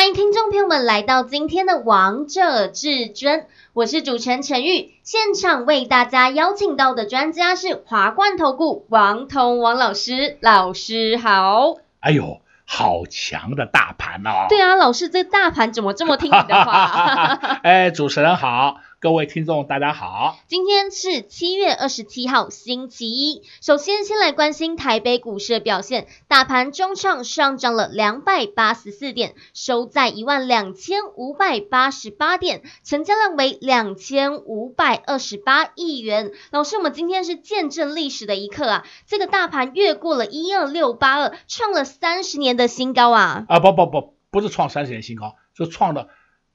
欢迎听众朋友们来到今天的《王者至尊》，我是主持人陈玉。现场为大家邀请到的专家是华冠投顾王彤王老师，老师好。哎呦。好强的大盘哦！对啊，老师，这大盘怎么这么听你的话？哎，主持人好。各位听众，大家好。今天是七月二十七号，星期一。首先，先来关心台北股市的表现。大盘中场上涨了两百八十四点，收在一万两千五百八十八点，成交量为两千五百二十八亿元。老师，我们今天是见证历史的一刻啊！这个大盘越过了一二六八二，创了三十年的新高啊！啊，不不不，不是创三十年新高，是创了。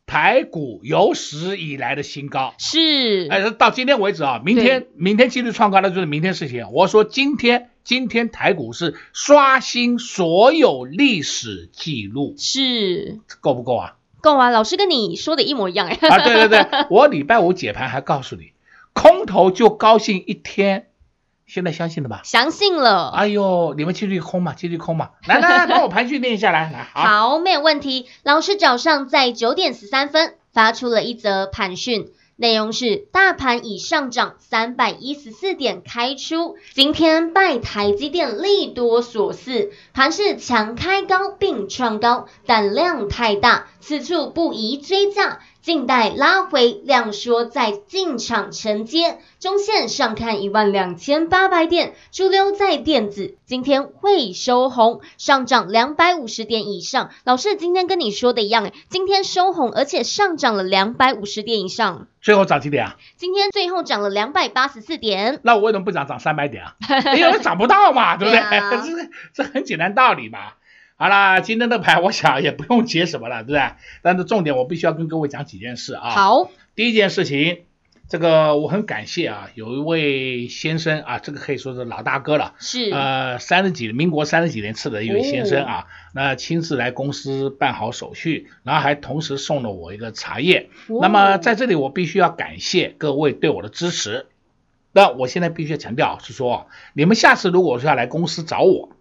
台股有史以来的新高是，哎，到今天为止啊，明天明天继续创高，那就是明天事情。我说今天今天台股是刷新所有历史记录，是够不够啊？够啊！老师跟你说的一模一样哎。啊，对对对，我礼拜五解盘还告诉你，空头就高兴一天。现在相信了吧？相信了。哎呦，你们继续空嘛，继续空嘛。来来来，帮我盘序念下来。来，好，好，没有问题。老师早上在九点十三分发出了一则盘讯，内容是：大盘已上涨三百一十四点开出，今天拜台积电利多所赐，盘是强开高并创高，但量太大，此处不宜追价。静待拉回量缩再进场承接，中线上看一万两千八百点，主流在电子，今天会收红，上涨两百五十点以上。老师今天跟你说的一样，今天收红，而且上涨了两百五十点以上。最后涨几点啊？今天最后涨了两百八十四点。那我为什么不涨涨三百点啊？因为涨不到嘛，对不对？啊、这这很简单道理嘛。好啦，今天的牌我想也不用解什么了，对不对？但是重点我必须要跟各位讲几件事啊。好，第一件事情，这个我很感谢啊，有一位先生啊，这个可以说是老大哥了，是呃三十几民国三十几年次的一位先生啊，哦、那亲自来公司办好手续，然后还同时送了我一个茶叶。哦、那么在这里我必须要感谢各位对我的支持。那我现在必须要强调是说，你们下次如果说要来公司找我，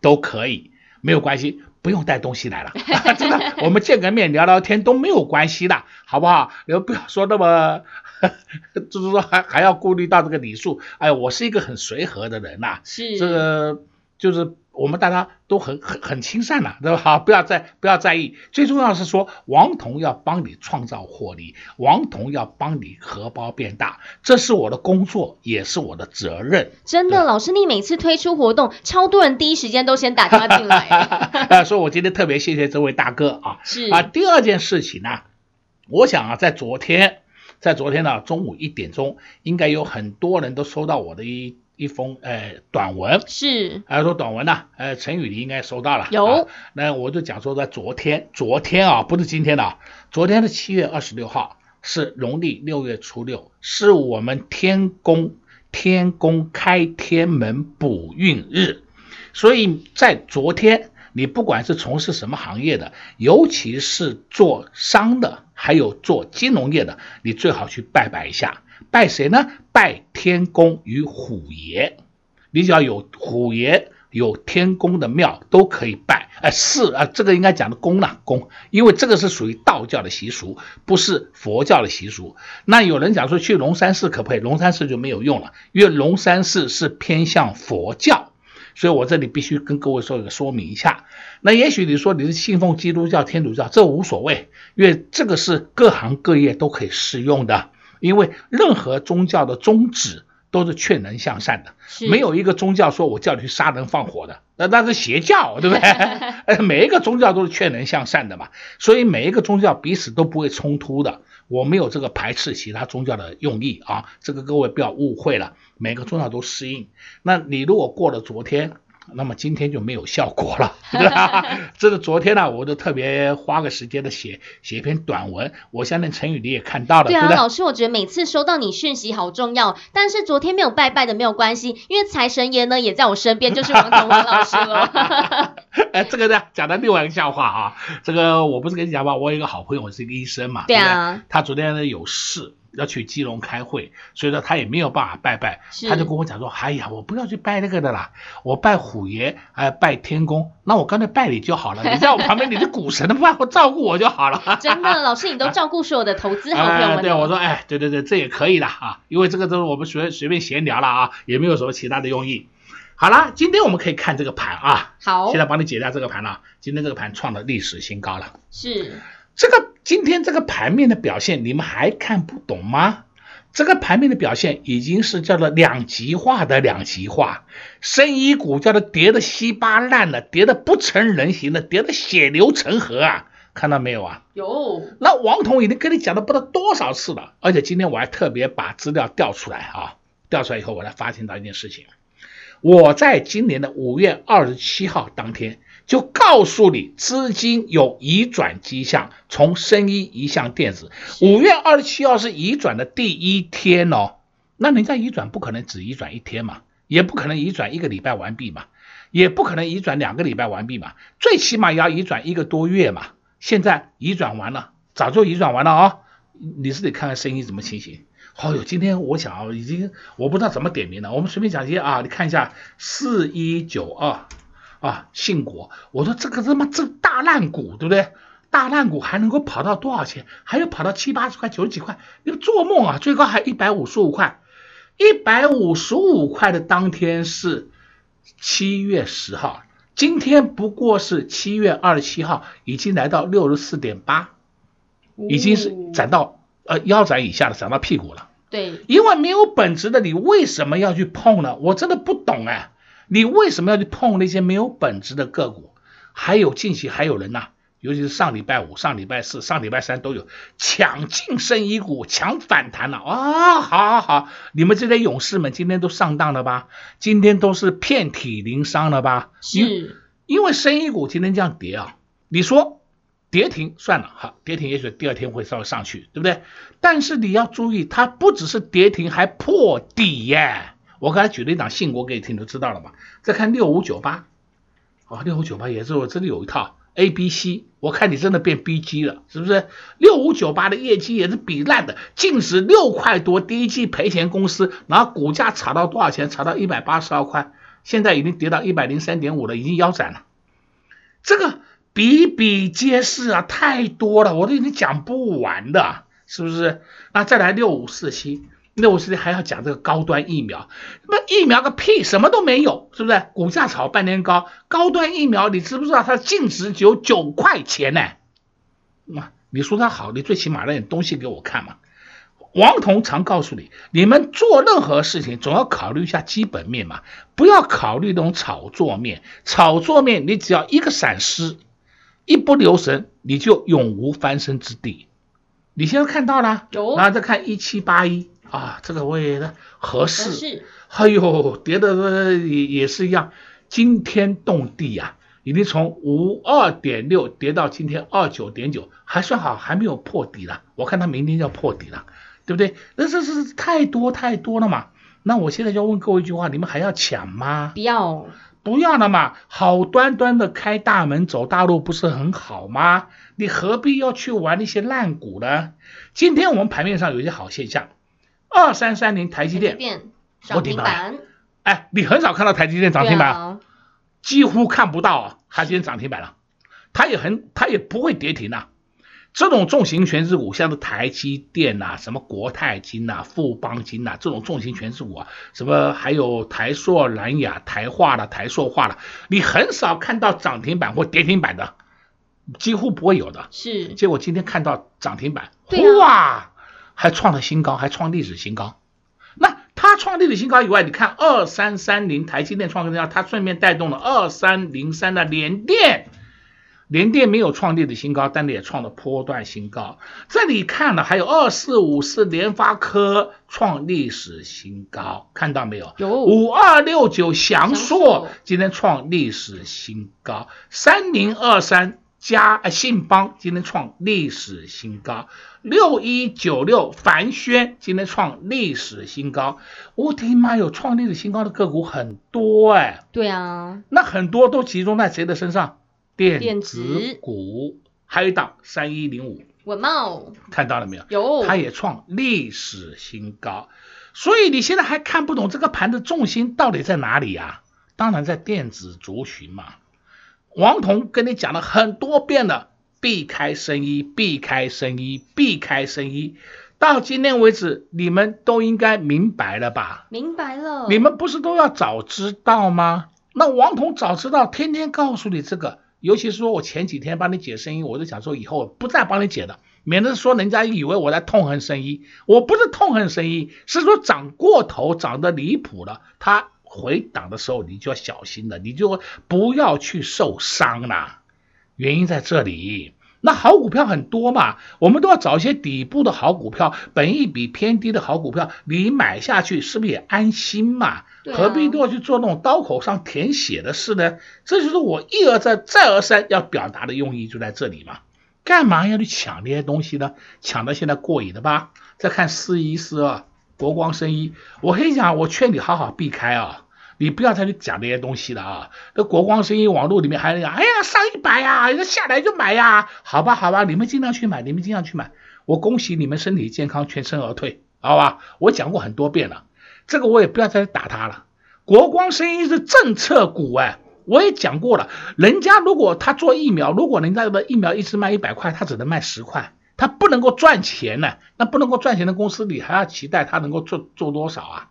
都可以。没有关系，不用带东西来了，真的，我们见个面聊聊天都没有关系的，好不好？你们不要说那么，就是说还还要顾虑到这个礼数，哎，我是一个很随和的人呐、啊，是这个就是。我们大家都很很很亲善了，对吧？好，不要再不要在意。最重要是说，王彤要帮你创造获利，王彤要帮你荷包变大，这是我的工作，也是我的责任。真的，老师，你每次推出活动，超多人第一时间都先打电话进来。啊，所以我今天特别谢谢这位大哥啊。是啊，第二件事情呢，我想啊，在昨天，在昨天呢中午一点钟，应该有很多人都收到我的一。一封呃短文。是，还说短文呢、啊，呃陈宇你应该收到了，有、啊，那我就讲说在昨天，昨天啊不是今天的、啊，昨天的七月二十六号，是农历六月初六，是我们天宫天宫开天门补运日，所以在昨天你不管是从事什么行业的，尤其是做商的，还有做金融业的，你最好去拜拜一下。拜谁呢？拜天公与虎爷，你只要有虎爷、有天公的庙都可以拜。哎，是啊，这个应该讲的公呢，公，因为这个是属于道教的习俗，不是佛教的习俗。那有人讲说去龙山寺可不可以？龙山寺就没有用了，因为龙山寺是偏向佛教，所以我这里必须跟各位说一个说明一下。那也许你说你是信奉基督教、天主教，这无所谓，因为这个是各行各业都可以适用的。因为任何宗教的宗旨都是劝人向善的，没有一个宗教说我叫你去杀人放火的，那那是邪教，对不对？每一个宗教都是劝人向善的嘛，所以每一个宗教彼此都不会冲突的。我没有这个排斥其他宗教的用意啊，这个各位不要误会了。每个宗教都适应。那你如果过了昨天，那么今天就没有效果了，对吧？这个昨天呢、啊，我都特别花个时间的写写一篇短文，我相信陈宇你也看到了，对啊，老师，我觉得每次收到你讯息好重要，但是昨天没有拜拜的没有关系，因为财神爷呢也在我身边，就是王彤王老师了。哎，这个呢讲的另外一个笑话啊，这个我不是跟你讲吗？我有一个好朋友是一个医生嘛，对啊，对他昨天呢有事。要去基隆开会，所以说他也没有办法拜拜，他就跟我讲说：“哎呀，我不要去拜那个的啦，我拜虎爷，哎，拜天公，那我干脆拜你就好了，你在我旁边，你是股神的话，我照顾我就好了。”真的，老师你都照顾所有的投资好朋友们。哎、对，我说，哎，对对对，这也可以的啊，因为这个都是我们随随便闲聊了啊，也没有什么其他的用意。好啦，今天我们可以看这个盘啊，好，现在帮你解答这个盘了，今天这个盘创了历史新高了。是，这个今天这个盘面的表现，你们还看不懂吗？这个盘面的表现已经是叫做两极化的两极化，深一股叫做跌的稀巴烂了，跌的不成人形了，跌的血流成河啊！看到没有啊？有。那王彤已经跟你讲了不知道多少次了，而且今天我还特别把资料调出来啊，调出来以后我才发现到一件事情，我在今年的五月二十七号当天。就告诉你，资金有移转迹象，从生意移向电子。五月二十七号是移转的第一天哦，那人家移转不可能只移转一天嘛，也不可能移转一个礼拜完毕嘛，也不可能移转两个礼拜完毕嘛，最起码也要移转一个多月嘛。现在移转完了，早就移转完了啊、哦！你是得看看生意怎么情形。好、哦、哟，今天我想啊已经我不知道怎么点名了，我们随便讲一些啊，你看一下四一九二。啊，信国，我说这个他妈这大烂股，对不对？大烂股还能够跑到多少钱？还有跑到七八十块、九十几块？你们做梦啊！最高还一百五十五块，一百五十五块的当天是七月十号，今天不过是七月二十七号，已经来到六十四点八，已经是涨到呃腰斩以下的，涨到屁股了。对，因为没有本质的，你为什么要去碰呢？我真的不懂哎。你为什么要去碰那些没有本质的个股？还有近期还有人呐、啊，尤其是上礼拜五、上礼拜四、上礼拜三都有抢进深一股、抢反弹了啊！好好好，你们这些勇士们今天都上当了吧？今天都是遍体鳞伤了吧？是，因，因为深一股今天这样跌啊，你说跌停算了，好，跌停也许第二天会稍微上去，对不对？但是你要注意，它不只是跌停，还破底耶。我刚才举了一档信国给你听，你都知道了吧？再看六五九八，啊，六五九八也是我这里有一套 A、B、C，我看你真的变 B、G 了，是不是？六五九八的业绩也是比烂的，净值六块多，第一季赔钱公司，然后股价炒到多少钱？炒到一百八十二块，现在已经跌到一百零三点五了，已经腰斩了。这个比比皆是啊，太多了，我都已经讲不完的，是不是？那再来六五四七。六五四七还要讲这个高端疫苗，那疫苗个屁，什么都没有，是不是？股价炒半天高，高端疫苗你知不知道它净值只有九块钱呢？那你说它好，你最起码那点东西给我看嘛。王彤常告诉你，你们做任何事情总要考虑一下基本面嘛，不要考虑那种炒作面。炒作面你只要一个闪失，一不留神，你就永无翻身之地。你现在看到了，然后再看一七八一。啊，这个我也合适，哎呦，跌的也也是一样，惊天动地呀、啊！已经从五二点六跌到今天二九点九，还算好，还没有破底了。我看它明天就要破底了，对不对？那这是太多太多了嘛。那我现在就要问各位一句话：你们还要抢吗？不要，不要了嘛。好端端的开大门走大路不是很好吗？你何必要去玩那些烂股呢？今天我们盘面上有一些好现象。二三三零台积电涨停板，哎，你很少看到台积电涨停板，啊、几乎看不到啊。它今天涨停板了，它也很，它也不会跌停啊。这种重型全值股，像是台积电呐、啊，什么国泰金呐、啊、富邦金呐、啊，这种重型全值股啊，什么还有台塑、蓝雅、台化了、台塑化了，你很少看到涨停板或跌停板的，几乎不会有的。是，结果今天看到涨停板，啊、哇！还创了新高，还创历史新高。那它创历史新高以外，你看二三三零台积电创新高，它顺便带动了二三零三的联电。联电没有创历史新高，但也创了波段新高。这里看了还有二四五四联发科创历史新高，看到没有？有五二六九祥硕今天创历史新高，三零二三嘉信邦今天创历史新高，六一九六凡轩今天创历史新高。我的妈，哟创历史新高的个股很多哎。对啊，那很多都集中在谁的身上？电子股，还有一档三一零五，稳茂，看到了没有？有，它也创历史新高。所以你现在还看不懂这个盘的重心到底在哪里呀？当然在电子族群嘛。王彤跟你讲了很多遍了，避开生医，避开生医，避开生医。到今天为止，你们都应该明白了吧？明白了。你们不是都要早知道吗？那王彤早知道，天天告诉你这个。尤其是说我前几天帮你解生医，我就想说以后不再帮你解了，免得说人家以为我在痛恨生医。我不是痛恨生医，是说涨过头，涨得离谱了。它回档的时候你就要小心了，你就不要去受伤了。原因在这里。那好股票很多嘛，我们都要找一些底部的好股票，本益比偏低的好股票，你买下去是不是也安心嘛？何必都要去做那种刀口上舔血的事呢？这就是我一而再再而三要表达的用意，就在这里嘛。干嘛要去抢这些东西呢？抢到现在过瘾了吧？再看四一四二国光生医，我跟你讲，我劝你好好避开啊。你不要再去讲这些东西了啊！这国光生意网络里面还讲，哎呀，上一百呀，那下来就买呀，好吧，好吧，你们尽量去买，你们尽量去买。我恭喜你们身体健康，全身而退，好吧？我讲过很多遍了，这个我也不要再打他了。国光生意是政策股哎，我也讲过了，人家如果他做疫苗，如果人家的疫苗一直卖一百块，他只能卖十块，他不能够赚钱呢。那不能够赚钱的公司，你还要期待他能够做做多少啊？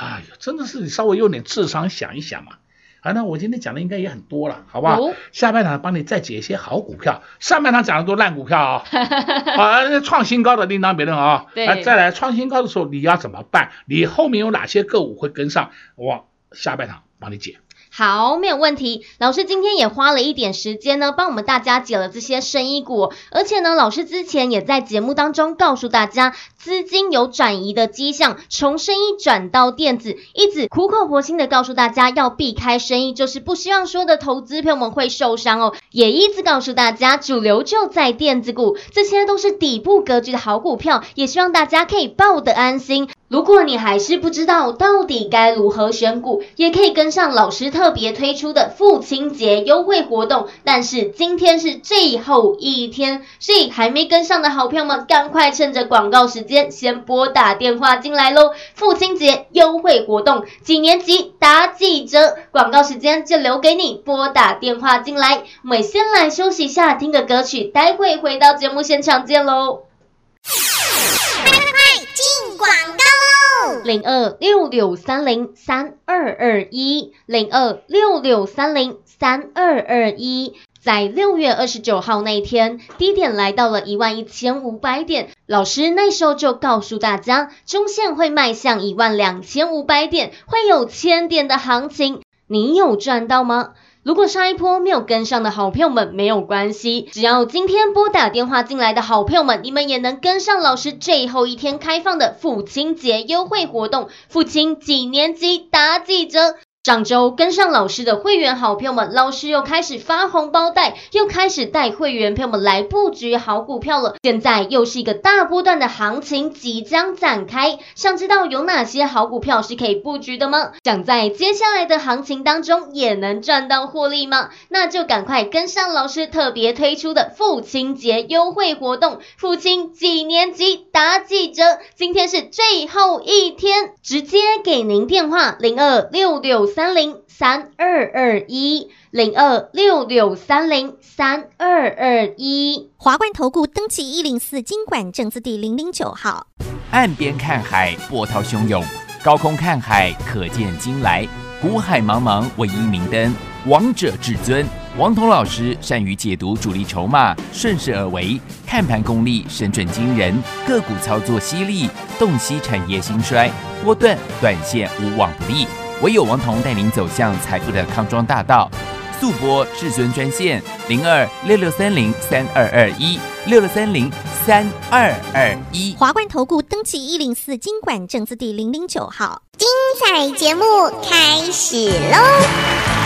哎呦，真的是你稍微用点智商想一想嘛。啊，那我今天讲的应该也很多了，好不好？哦、下半场帮你再解一些好股票，上半场讲的都烂股票 啊、哦。好，创新高的另当别论啊。对。再来创新高的时候你要怎么办？你后面有哪些个股会跟上？我下半场帮你解。好，没有问题。老师今天也花了一点时间呢，帮我们大家解了这些生意股，而且呢，老师之前也在节目当中告诉大家，资金有转移的迹象，从生意转到电子，一直苦口婆心的告诉大家要避开生意，就是不希望说的投资朋友们会受伤哦。也一直告诉大家，主流就在电子股，这些都是底部格局的好股票，也希望大家可以抱得安心。如果你还是不知道到底该如何选股，也可以跟上老师特别推出的父亲节优惠活动。但是今天是最后一天，所以还没跟上的好朋友们，赶快趁着广告时间先拨打电话进来喽！父亲节优惠活动，几年级打几折？广告时间就留给你拨打电话进来。我们先来休息一下，听个歌曲，待会回到节目现场见喽！广告喽！零二六六三零三二二一，零二六六三零三二二一，在六月二十九号那一天，低点来到了一万一千五百点，老师那时候就告诉大家，中线会迈向一万两千五百点，会有千点的行情，你有赚到吗？如果上一波没有跟上的好朋友们没有关系，只要今天拨打电话进来的好朋友们，你们也能跟上老师最后一天开放的父亲节优惠活动，父亲几年级打几折。上周跟上老师的会员好朋友们，老师又开始发红包袋，又开始带会员朋友们来布局好股票了。现在又是一个大波段的行情即将展开，想知道有哪些好股票是可以布局的吗？想在接下来的行情当中也能赚到获利吗？那就赶快跟上老师特别推出的父亲节优惠活动，父亲几年级打几折？今天是最后一天，直接给您电话零二六六。三零三二二一零二六六三零三二二一，华冠投顾登记一零四经管证字第零零九号。岸边看海，波涛汹涌；高空看海，可见金来。古海茫茫，唯一明灯。王者至尊，王彤老师善于解读主力筹码，顺势而为，看盘功力神准惊人，个股操作犀利，洞悉产业兴衰，波段短线无往不利。唯有王彤带您走向财富的康庄大道，速播至尊专线零二六六三零三二二一六六三零三二二一。华冠投顾登记一零四经管证字第零零九号。精彩节目开始喽！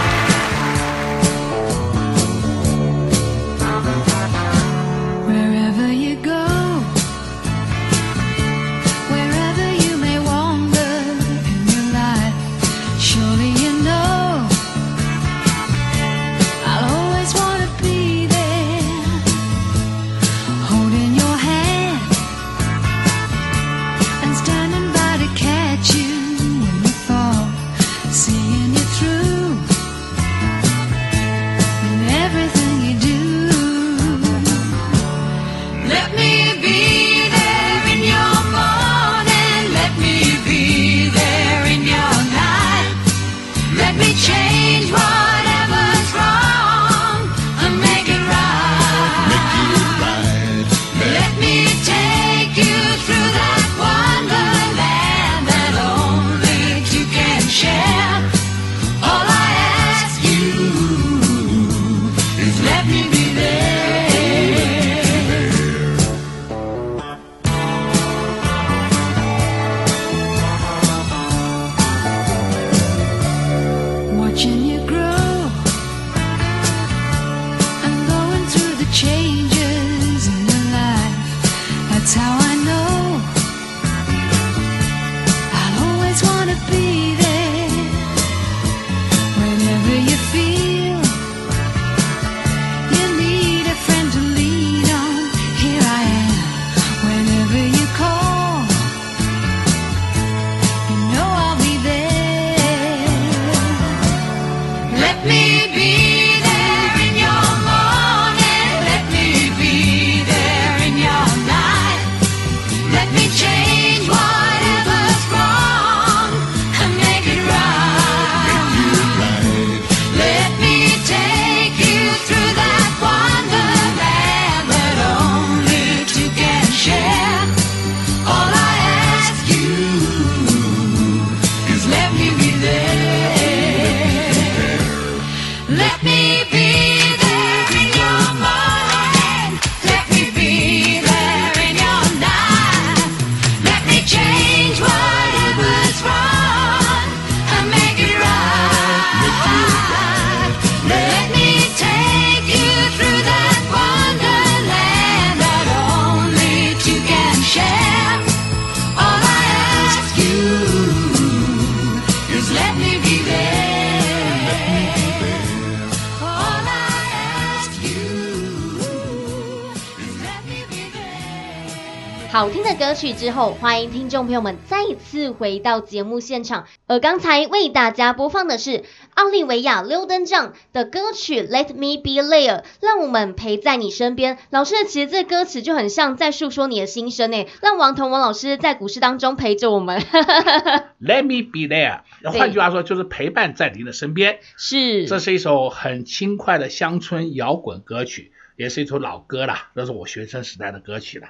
好听的歌曲之后，欢迎听众朋友们再次回到节目现场。而刚才为大家播放的是奥利维亚溜登帐的歌曲《Let Me Be There》，让我们陪在你身边。老师，其实这歌词就很像在诉说你的心声诶，让王彤王老师在股市当中陪着我们。Let me be there，换句话说就是陪伴在您的身边。是，这是一首很轻快的乡村摇滚歌曲，也是一首老歌啦，那是我学生时代的歌曲了。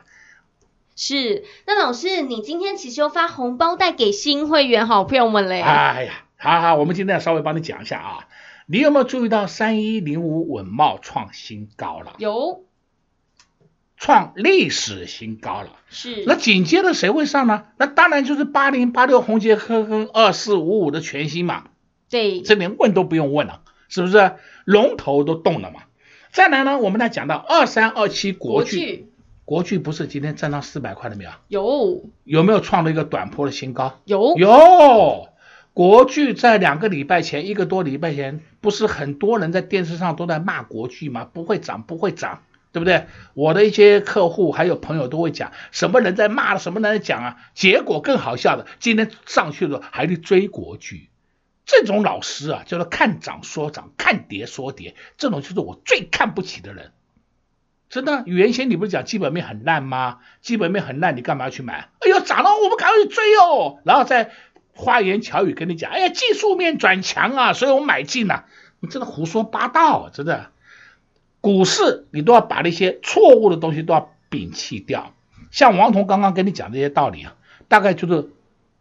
是，那老师，你今天其实又发红包袋给新会员好朋友们嘞？哎呀，好好，我们今天要稍微帮你讲一下啊。你有没有注意到三一零五稳懋创新高了？有，创历史新高了。是，那紧接着谁会上呢？那当然就是八零八六宏捷科跟二四五五的全新嘛。对，这连问都不用问了，是不是？龙头都动了嘛。再来呢，我们来讲到二三二七国巨。国巨不是今天站到四百块了没有？有，有没有创了一个短波的新高？有，有。国巨在两个礼拜前，一个多礼拜前，不是很多人在电视上都在骂国巨吗？不会涨，不会涨，对不对？我的一些客户还有朋友都会讲，什么人在骂了，什么人在讲啊？结果更好笑的，今天上去了还得追国巨，这种老师啊，叫做看涨说涨，看跌说跌，这种就是我最看不起的人。真的，原先你不是讲基本面很烂吗？基本面很烂，你干嘛要去买？哎呦，涨了，我们赶快去追哦！然后再花言巧语跟你讲，哎呀，技术面转强啊，所以我买进了。你真的胡说八道，真的。股市你都要把那些错误的东西都要摒弃掉。像王彤刚刚跟你讲这些道理啊，大概就是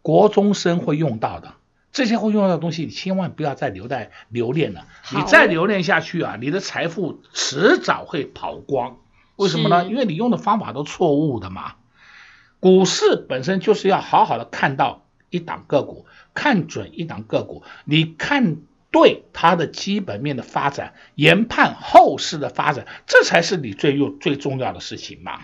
国中生会用到的。这些会用到的东西，你千万不要再留在留恋了。你再留恋下去啊，你的财富迟早会跑光。为什么呢？因为你用的方法都错误的嘛。股市本身就是要好好的看到一档个股，看准一档个股，你看对它的基本面的发展，研判后市的发展，这才是你最用最重要的事情嘛，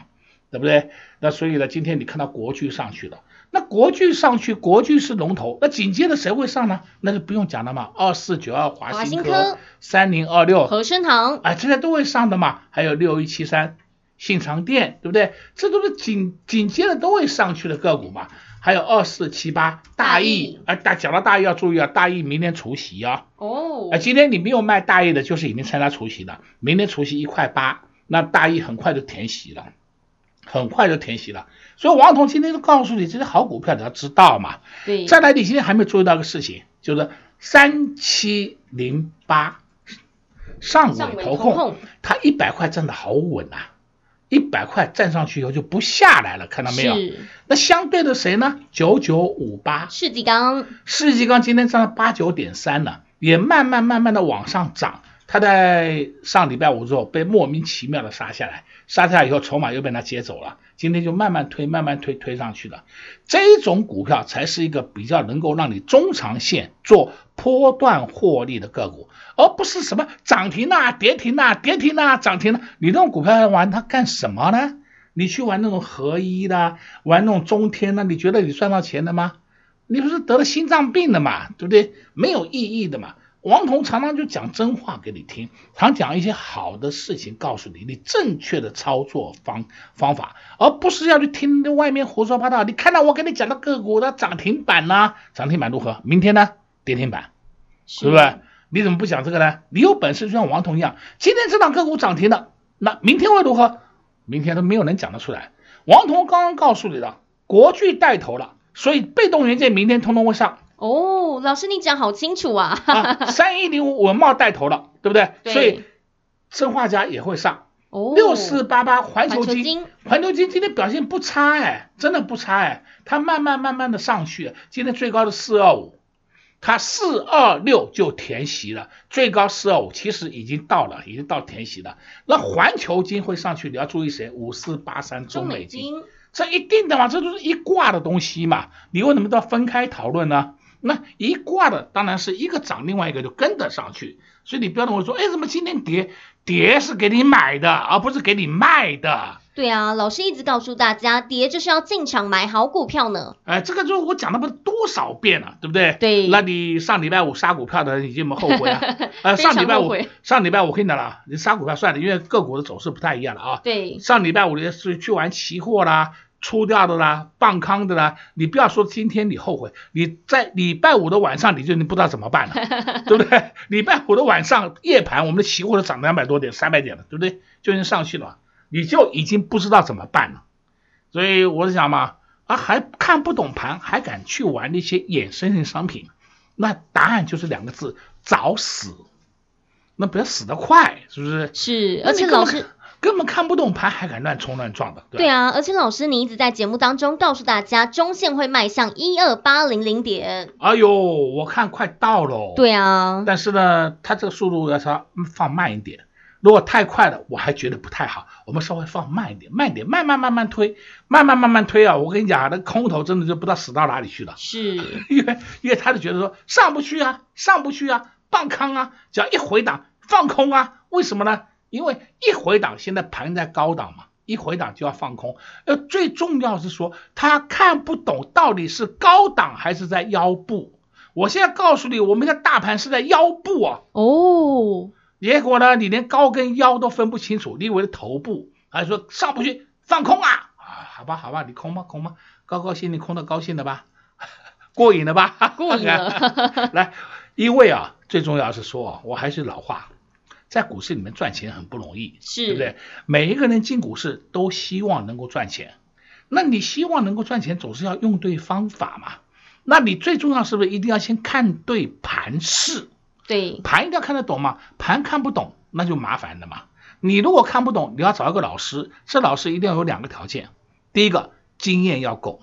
对不对？那所以呢，今天你看到国巨上去了。那国巨上去，国巨是龙头，那紧接着谁会上呢？那就不用讲了嘛，二四九二华新科，三零二六和生堂，哎，这些都会上的嘛。还有六一七三信长电，对不对？这都是紧紧接着都会上去的个股嘛。还有二四七八大益，哎，大讲到大益要注意啊，大益明天除夕啊。哦，哎，今天你没有卖大益的，就是已经参加除夕的。明天除夕一块八，那大益很快就填息了。很快就填息了，所以王彤今天就告诉你，这些好股票你要知道嘛。对。再来，你今天还没有注意到个事情，就是三七零八上尾投控，它一百块站的好稳啊，一百块站上去以后就不下来了，看到没有？那相对的谁呢？九九五八世纪钢，世纪钢今天涨了八九点三了，也慢慢慢慢的往上涨。它在上礼拜五之后被莫名其妙的杀下来，杀下以后筹码又被他接走了，今天就慢慢推，慢慢推，推上去了。这种股票才是一个比较能够让你中长线做波段获利的个股，而不是什么涨停啊、跌停啊、跌停啊、涨停啊。你这种股票要玩它干什么呢？你去玩那种合一的，玩那种中天的，你觉得你赚到钱了吗？你不是得了心脏病的嘛，对不对？没有意义的嘛。王彤常常就讲真话给你听，常讲一些好的事情告诉你，你正确的操作方方法，而不是要去听外面胡说八道。你看到我给你讲的个股的涨停板呢？涨停板如何？明天呢？跌停板，是不是？你怎么不讲这个呢？你有本事就像王彤一样，今天这档个股涨停了，那明天会如何？明天都没有人讲得出来。王彤刚刚告诉你的，国巨带头了，所以被动元件明天通通会上。哦，老师你讲好清楚啊！三一零五文茂带头了，对不对？对。所以生化家也会上。哦。六四八八环球金，环球金今天表现不差哎，真的不差哎，它慢慢慢慢的上去，今天最高的四二五，它四二六就填息了，最高四二五其实已经到了，已经到填息了。那环球金会上去，你要注意谁？五四八三中美金，这一定的嘛，这都是一挂的东西嘛，你为什么都要分开讨论呢？那一挂的当然是一个涨，另外一个就跟得上去，所以你不要跟我说，哎，怎么今天跌？跌是给你买的，而不是给你卖的。对啊，老师一直告诉大家，跌就是要进场买好股票呢。哎，这个就是我讲了不多少遍了，对不对？对。那你上礼拜五杀股票的人，你有没有后悔啊？呃，上礼拜五，上礼拜五跟你讲了，你杀股票算了，因为个股的走势不太一样了啊。对。上礼拜五你是去玩期货啦。出掉的啦，棒康的啦，你不要说今天你后悔，你在礼拜五的晚上你就你不知道怎么办了，对不对？礼拜五的晚上夜盘，我们的期货都涨两百多点、三百点了，对不对？就已经上去了，你就已经不知道怎么办了。所以我是想嘛，啊还看不懂盘，还敢去玩那些衍生性商品，那答案就是两个字：找死。那不要死得快，是不是？是，而且老师。根本看不懂盘，还敢乱冲乱撞的。对，对啊，而且老师，你一直在节目当中告诉大家，中线会迈向一二八零零点。哎呦，我看快到了。对啊。但是呢，它这个速度要稍放慢一点。如果太快了，我还觉得不太好。我们稍微放慢一点，慢一点，慢慢慢慢推，慢慢慢慢推啊！我跟你讲，那空头真的就不知道死到哪里去了。是。因为因为他就觉得说上不去啊，上不去啊，半康啊，只要一回档放空啊，为什么呢？因为一回档，现在盘在高档嘛，一回档就要放空。呃，最重要是说，他看不懂到底是高档还是在腰部。我现在告诉你，我们的大盘是在腰部啊。哦。结果呢，你连高跟腰都分不清楚，你以为是头部，还说上不去放空啊？啊，好吧，好吧，你空吗？空吗？高高兴，你空的高兴的吧？过瘾了吧？过瘾了。来，因为啊，最重要是说，我还是老话。在股市里面赚钱很不容易，是，对不对？每一个人进股市都希望能够赚钱，那你希望能够赚钱，总是要用对方法嘛。那你最重要是不是一定要先看对盘势？对，盘一定要看得懂嘛。盘看不懂，那就麻烦了嘛。你如果看不懂，你要找一个老师，这老师一定要有两个条件：第一个经验要够，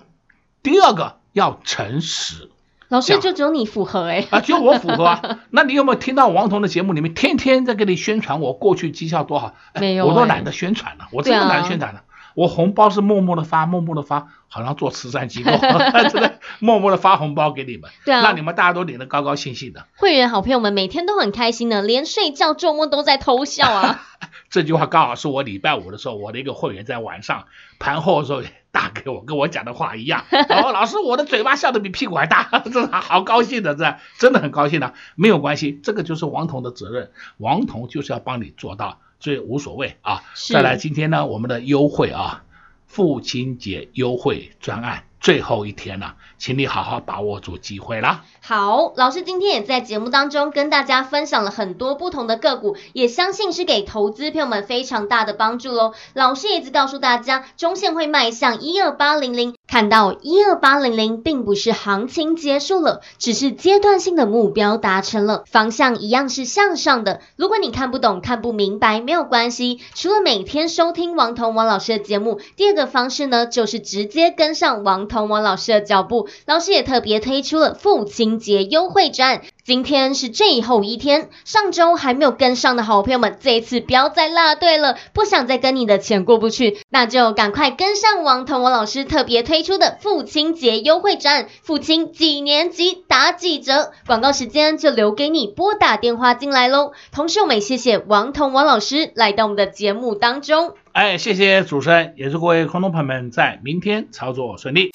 第二个要诚实。老师就只有你符合哎、欸，啊，只有我符合啊。那你有没有听到王彤的节目里面天天在给你宣传我过去绩效多好？没有、欸，我都懒得宣传了，我真的懒得宣传了。我红包是默默的发，默默的发，好像做慈善机构，真的默默的发红包给你们，对啊，让你们大家都领得高高兴兴的。会员好朋友们每天都很开心的，连睡觉做梦都在偷笑啊。这句话刚好是我礼拜五的时候，我的一个会员在晚上盘后的时候打给我，跟我讲的话一样。哦，老师，我的嘴巴笑得比屁股还大，真的好高兴的，这真的很高兴的。没有关系，这个就是王彤的责任，王彤就是要帮你做到。所以无所谓啊，再来今天呢，我们的优惠啊，父亲节优惠专案最后一天了，请你好好把握住机会啦。好，老师今天也在节目当中跟大家分享了很多不同的个股，也相信是给投资朋友们非常大的帮助喽。老师也一直告诉大家，中线会迈向一二八零零。看到一二八零零，并不是行情结束了，只是阶段性的目标达成了，方向一样是向上的。如果你看不懂、看不明白，没有关系，除了每天收听王彤王老师的节目，第二个方式呢，就是直接跟上王彤王老师的脚步。老师也特别推出了父亲节优惠券。今天是最后一天，上周还没有跟上的好朋友们，这一次不要再落队了。不想再跟你的钱过不去，那就赶快跟上王彤王老师特别推出的父亲节优惠战，父亲几年级打几折？广告时间就留给你拨打电话进来喽。同时我们也谢谢王彤王老师来到我们的节目当中。哎，谢谢主持人，也祝各位空头朋友们在明天操作顺利。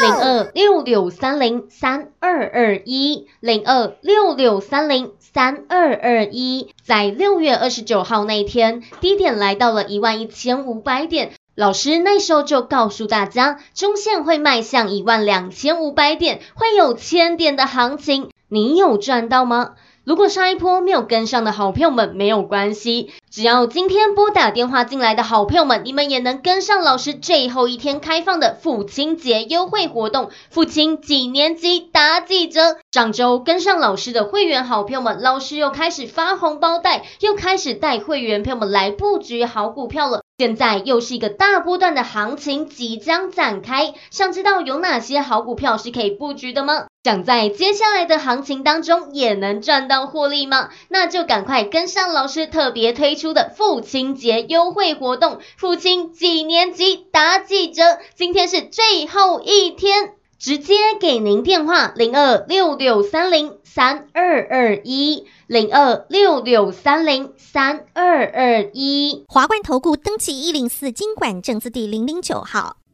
零二六六三零三二二一，零二六六三零三二二一，在六月二十九号那一天，低点来到了一万一千五百点，老师那时候就告诉大家，中线会迈向一万两千五百点，会有千点的行情，你有赚到吗？如果上一波没有跟上的好朋友们，没有关系。只要今天拨打电话进来的好朋友们，你们也能跟上老师最后一天开放的父亲节优惠活动，父亲几年级打几折？上周跟上老师的会员好朋友们，老师又开始发红包袋，又开始带会员朋友们来布局好股票了。现在又是一个大波段的行情即将展开，想知道有哪些好股票是可以布局的吗？想在接下来的行情当中也能赚到获利吗？那就赶快跟上老师特别推出的父亲节优惠活动，父亲几年级打几折？今天是最后一天，直接给您电话零二六六三零三二二一。零二六六三零三二二一，华冠投顾登记一零四金管证字第零零九号，